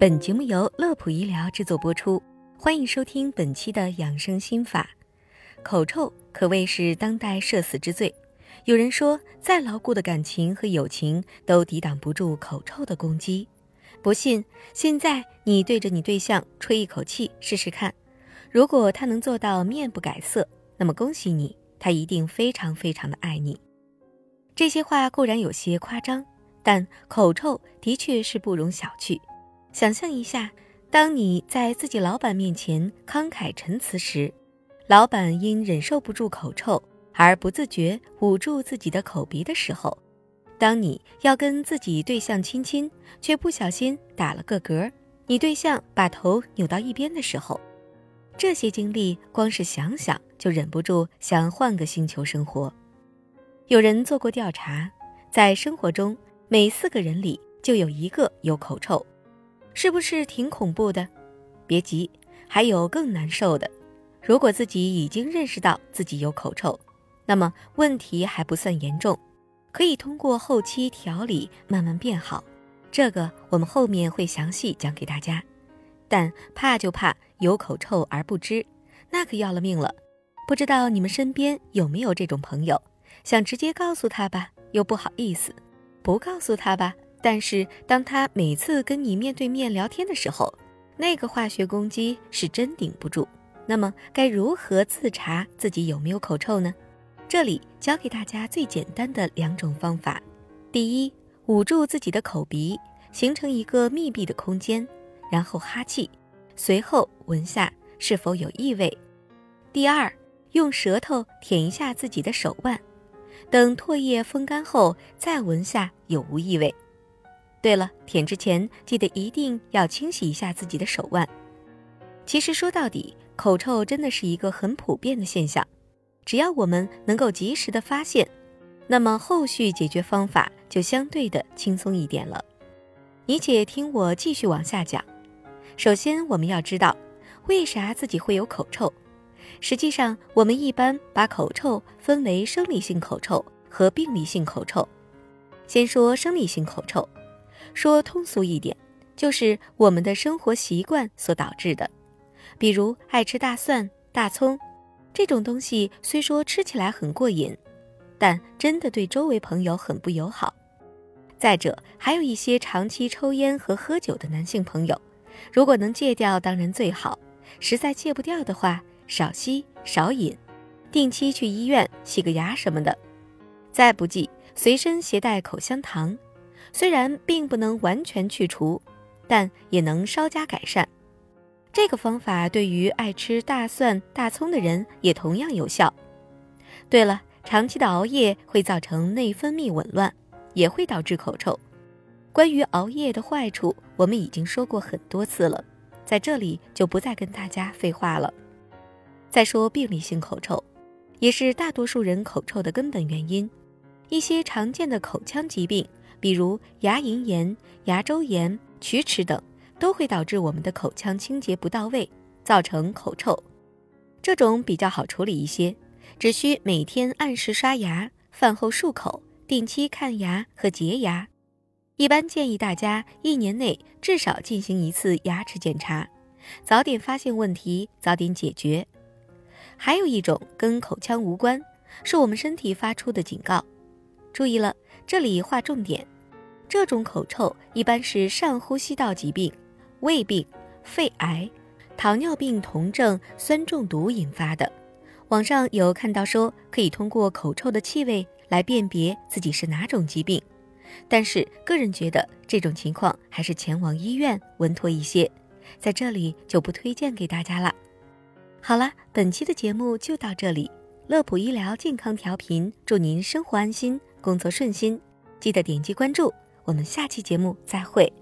本节目由乐普医疗制作播出，欢迎收听本期的养生心法。口臭可谓是当代社死之最。有人说，再牢固的感情和友情都抵挡不住口臭的攻击。不信，现在你对着你对象吹一口气试试看。如果他能做到面不改色，那么恭喜你，他一定非常非常的爱你。这些话固然有些夸张，但口臭的确是不容小觑。想象一下，当你在自己老板面前慷慨陈词时，老板因忍受不住口臭而不自觉捂住自己的口鼻的时候；当你要跟自己对象亲亲，却不小心打了个嗝，你对象把头扭到一边的时候，这些经历光是想想就忍不住想换个星球生活。有人做过调查，在生活中每四个人里就有一个有口臭。是不是挺恐怖的？别急，还有更难受的。如果自己已经认识到自己有口臭，那么问题还不算严重，可以通过后期调理慢慢变好。这个我们后面会详细讲给大家。但怕就怕有口臭而不知，那可要了命了。不知道你们身边有没有这种朋友，想直接告诉他吧，又不好意思；不告诉他吧。但是，当他每次跟你面对面聊天的时候，那个化学攻击是真顶不住。那么，该如何自查自己有没有口臭呢？这里教给大家最简单的两种方法：第一，捂住自己的口鼻，形成一个密闭的空间，然后哈气，随后闻下是否有异味；第二，用舌头舔一下自己的手腕，等唾液风干后再闻下有无异味。对了，舔之前记得一定要清洗一下自己的手腕。其实说到底，口臭真的是一个很普遍的现象，只要我们能够及时的发现，那么后续解决方法就相对的轻松一点了。你且听我继续往下讲。首先，我们要知道为啥自己会有口臭。实际上，我们一般把口臭分为生理性口臭和病理性口臭。先说生理性口臭。说通俗一点，就是我们的生活习惯所导致的，比如爱吃大蒜、大葱这种东西，虽说吃起来很过瘾，但真的对周围朋友很不友好。再者，还有一些长期抽烟和喝酒的男性朋友，如果能戒掉，当然最好；实在戒不掉的话，少吸少饮，定期去医院洗个牙什么的。再不济，随身携带口香糖。虽然并不能完全去除，但也能稍加改善。这个方法对于爱吃大蒜、大葱的人也同样有效。对了，长期的熬夜会造成内分泌紊乱，也会导致口臭。关于熬夜的坏处，我们已经说过很多次了，在这里就不再跟大家废话了。再说病理性口臭，也是大多数人口臭的根本原因。一些常见的口腔疾病。比如牙龈炎、牙周炎、龋齿等，都会导致我们的口腔清洁不到位，造成口臭。这种比较好处理一些，只需每天按时刷牙，饭后漱口，定期看牙和洁牙。一般建议大家一年内至少进行一次牙齿检查，早点发现问题，早点解决。还有一种跟口腔无关，是我们身体发出的警告。注意了，这里划重点。这种口臭一般是上呼吸道疾病、胃病、肺癌、糖尿病酮症酸中毒引发的。网上有看到说可以通过口臭的气味来辨别自己是哪种疾病，但是个人觉得这种情况还是前往医院稳妥一些，在这里就不推荐给大家了。好了，本期的节目就到这里，乐普医疗健康调频，祝您生活安心，工作顺心，记得点击关注。我们下期节目再会。